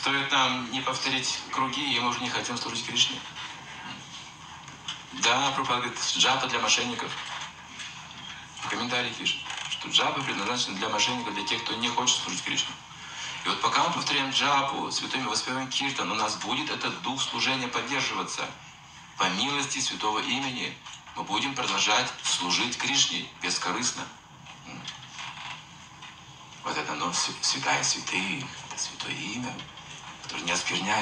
Стоит нам не повторить круги, и мы уже не хотим служить Кришне. Да, Прабхупада говорит, джапа для мошенников. В комментарии пишет, что джапа предназначена для мошенников, для тех, кто не хочет служить Кришне. И вот пока мы повторяем джапу, святыми воспеваем киртан, у нас будет этот дух служения поддерживаться. По милости святого имени мы будем продолжать служить Кришне бескорыстно. Вот это оно святая святых, это святое имя, которое не оскверняет.